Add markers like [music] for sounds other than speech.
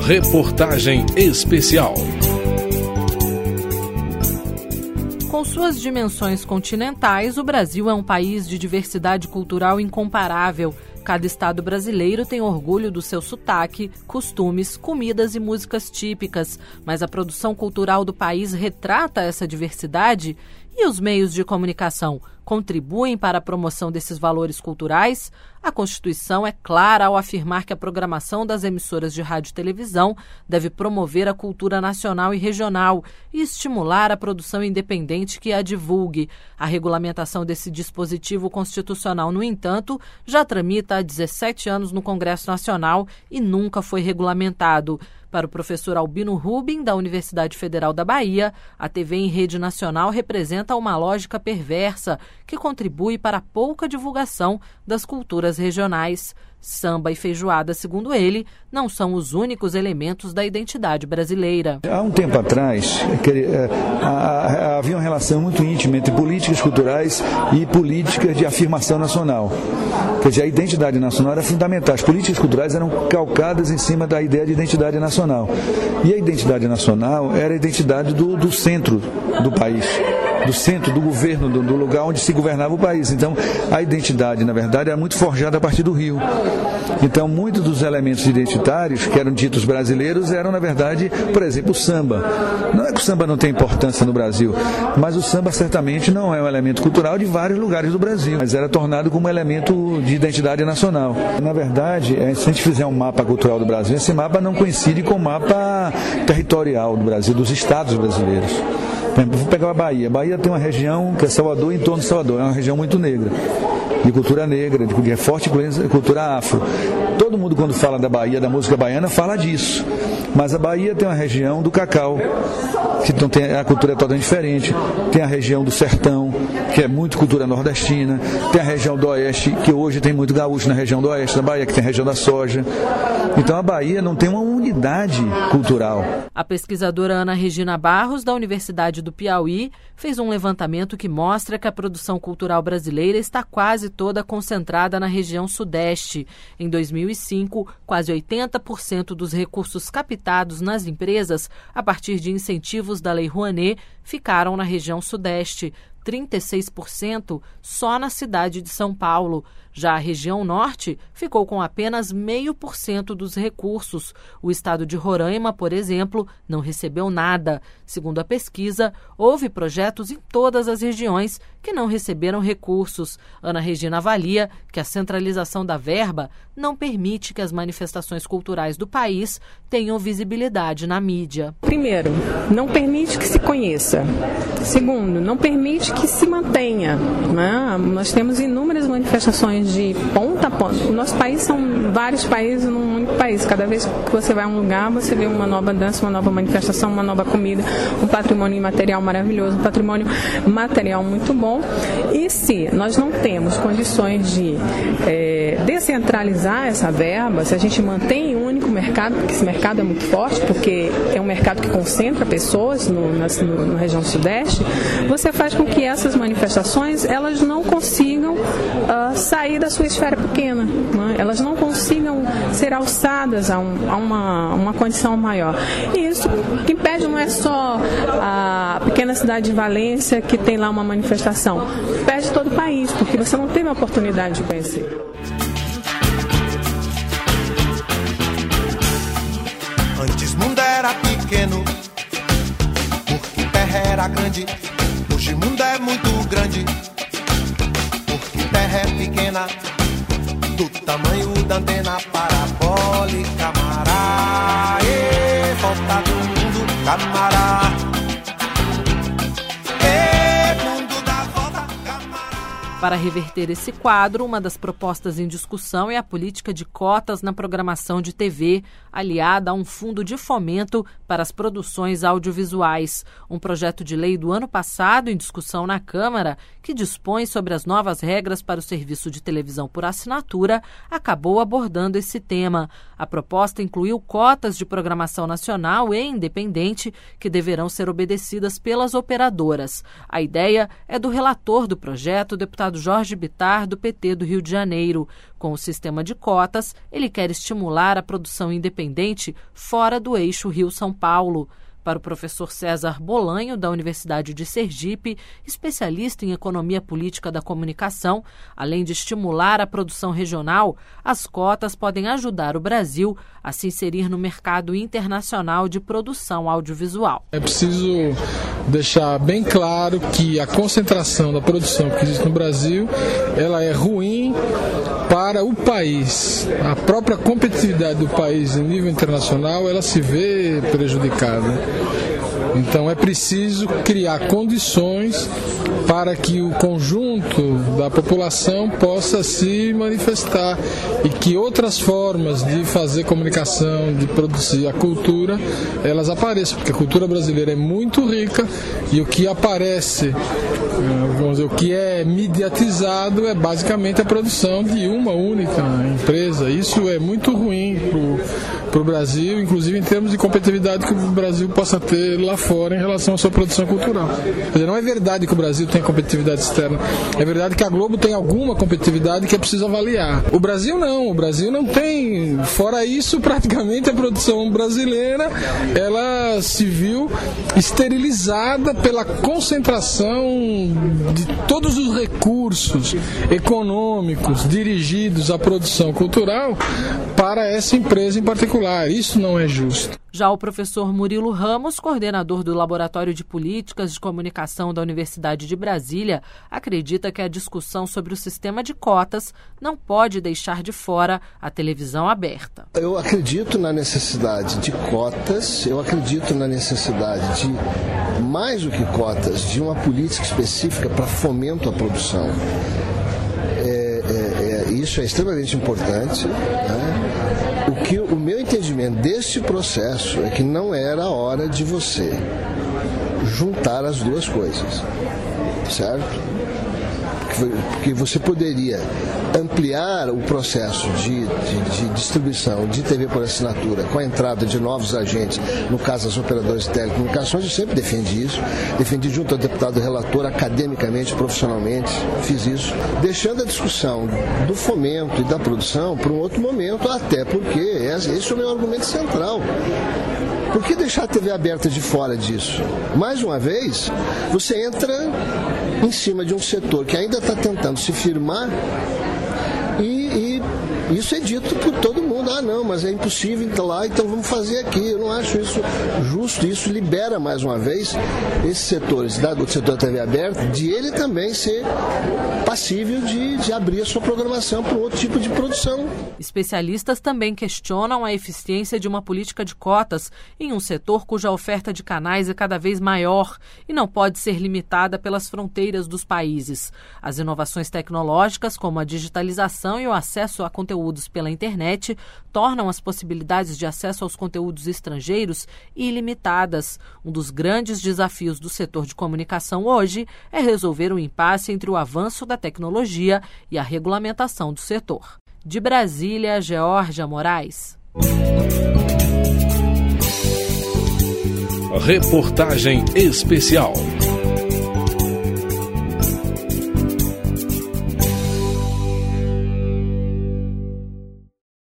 Reportagem Especial. Com suas dimensões continentais, o Brasil é um país de diversidade cultural incomparável. Cada estado brasileiro tem orgulho do seu sotaque, costumes, comidas e músicas típicas, mas a produção cultural do país retrata essa diversidade? E os meios de comunicação contribuem para a promoção desses valores culturais? A Constituição é clara ao afirmar que a programação das emissoras de rádio e televisão deve promover a cultura nacional e regional e estimular a produção independente que a divulgue. A regulamentação desse dispositivo constitucional, no entanto, já tramita há 17 anos no Congresso Nacional e nunca foi regulamentado. Para o professor Albino Rubin, da Universidade Federal da Bahia, a TV em rede nacional representa uma lógica perversa que contribui para a pouca divulgação das culturas regionais. Samba e feijoada, segundo ele, não são os únicos elementos da identidade brasileira. Há um tempo atrás, eh, havia uma relação muito íntima entre políticas culturais e políticas de afirmação nacional. Quer dizer, a identidade nacional era fundamental. As políticas culturais eram calcadas em cima da ideia de identidade nacional. E a identidade nacional era a identidade do, do centro do país do centro, do governo, do, do, lugar onde se governava o país. Então, a identidade, na verdade, era muito forjada a partir do Rio. Então, muitos dos elementos identitários que eram ditos brasileiros eram, na verdade, por exemplo, o samba. Não é que o samba não tem importância no Brasil, mas o samba certamente não é um elemento cultural de vários lugares do Brasil, mas era tornado como elemento de identidade nacional. Na verdade, é, se a gente fizer um mapa cultural do Brasil, esse mapa não coincide com o mapa territorial do Brasil, dos estados brasileiros. Vou pegar a Bahia. Bahia tem uma região que é Salvador em torno de Salvador. É uma região muito negra. De cultura negra, de forte cultura afro. Todo mundo, quando fala da Bahia, da música baiana, fala disso. Mas a Bahia tem uma região do cacau, que então tem, a cultura é totalmente diferente. Tem a região do sertão, que é muito cultura nordestina. Tem a região do oeste, que hoje tem muito gaúcho na região do oeste da Bahia, que tem a região da soja. Então a Bahia não tem uma cultural. A pesquisadora Ana Regina Barros, da Universidade do Piauí, fez um levantamento que mostra que a produção cultural brasileira está quase toda concentrada na região sudeste. Em 2005, quase 80% dos recursos captados nas empresas a partir de incentivos da Lei Rouanet ficaram na região sudeste. 36% só na cidade de São Paulo. Já a região norte ficou com apenas meio por cento dos recursos. O estado de Roraima, por exemplo, não recebeu nada. Segundo a pesquisa, houve projetos em todas as regiões que não receberam recursos. Ana Regina avalia que a centralização da verba não permite que as manifestações culturais do país tenham visibilidade na mídia. Primeiro, não permite que se conheça. Segundo, não permite que se mantenha. Né? Nós temos inúmeras manifestações de ponta a ponta. O nosso país são vários países num único país. Cada vez que você vai a um lugar, você vê uma nova dança, uma nova manifestação, uma nova comida, um patrimônio imaterial maravilhoso, um patrimônio material muito bom. E se nós não temos condições de é, descentralizar essa verba, se a gente mantém um único mercado, porque esse mercado é muito forte, porque é um mercado que concentra pessoas no, na, no, na região sudeste, você faz com que essas manifestações elas não consigam uh, sair sair da sua esfera pequena, né? elas não consigam ser alçadas a, um, a uma, uma condição maior. E isso que impede não é só a pequena cidade de Valência que tem lá uma manifestação, impede todo o país, porque você não teve a oportunidade de conhecer. Pequeno, porque terra era grande. Hoje mundo é muito grande terra é pequena, do tamanho da antena parabólica, mará, e volta do mundo, camará. Para reverter esse quadro, uma das propostas em discussão é a política de cotas na programação de TV, aliada a um fundo de fomento para as produções audiovisuais. Um projeto de lei do ano passado, em discussão na Câmara, que dispõe sobre as novas regras para o serviço de televisão por assinatura, acabou abordando esse tema. A proposta incluiu cotas de programação nacional e independente que deverão ser obedecidas pelas operadoras. A ideia é do relator do projeto, deputado deputado Jorge Bitar, do PT do Rio de Janeiro. Com o sistema de cotas, ele quer estimular a produção independente fora do eixo Rio-São Paulo. Para o professor César Bolanho, da Universidade de Sergipe, especialista em economia política da comunicação, além de estimular a produção regional, as cotas podem ajudar o Brasil a se inserir no mercado internacional de produção audiovisual. É preciso deixar bem claro que a concentração da produção que existe no Brasil, ela é ruim país. A própria competitividade do país em nível internacional, ela se vê prejudicada. Então é preciso criar condições para que o conjunto da população possa se manifestar e que outras formas de fazer comunicação, de produzir a cultura, elas apareçam, porque a cultura brasileira é muito rica e o que aparece, eh, vamos dizer, o que é mediatizado é basicamente a produção de uma única empresa. Isso é muito ruim para o Brasil, inclusive em termos de competitividade que o Brasil possa ter lá fora em relação à sua produção cultural. Quer dizer, não é verdade que o Brasil tem competitividade externa, é verdade que a Globo tem alguma competitividade que é preciso avaliar. O Brasil não, o Brasil não tem. Fora isso, [laughs] praticamente a produção brasileira ela se viu esterilizada pela concentração de todos os recursos econômicos dirigidos à produção cultural para essa empresa em particular. Isso não é justo. Já o professor Murilo Ramos, coordenador do Laboratório de Políticas de Comunicação da Universidade de Brasília, acredita que a discussão sobre o sistema de cotas não pode deixar de fora a televisão aberta. Eu acredito na necessidade de cotas, eu acredito na necessidade de, mais do que cotas, de uma política específica para fomento à produção. Isso é extremamente importante. Né? O que o meu entendimento deste processo é que não era a hora de você juntar as duas coisas, certo? Porque você poderia ampliar o processo de, de, de, distribuição de TV por assinatura com a entrada de novos agentes, no caso das operadoras de telecomunicações, eu sempre defendi isso, defendi junto ao deputado relator, academicamente, profissionalmente, fiz isso, deixando a discussão do fomento e da produção para um outro momento, até porque esse é o meu argumento central. Por que deixar a TV aberta de fora disso? Mais uma vez, você entra em cima de um setor que ainda está tentando se firmar e, e isso é dito por todo mundo. Ah, não, mas é impossível entrar lá, então vamos fazer aqui. Eu não acho isso justo. Isso libera, mais uma vez, esses setores do setor da TV aberta, de ele também ser passível de, de abrir a sua programação para outro tipo de produção. Especialistas também questionam a eficiência de uma política de cotas em um setor cuja oferta de canais é cada vez maior e não pode ser limitada pelas fronteiras dos países. As inovações tecnológicas, como a digitalização e o acesso a conteúdos pela internet, tornam as possibilidades de acesso aos conteúdos estrangeiros ilimitadas. Um dos grandes desafios do setor de comunicação hoje é resolver o impasse entre o avanço da tecnologia e a regulamentação do setor. De Brasília, Georgia Moraes. Reportagem especial.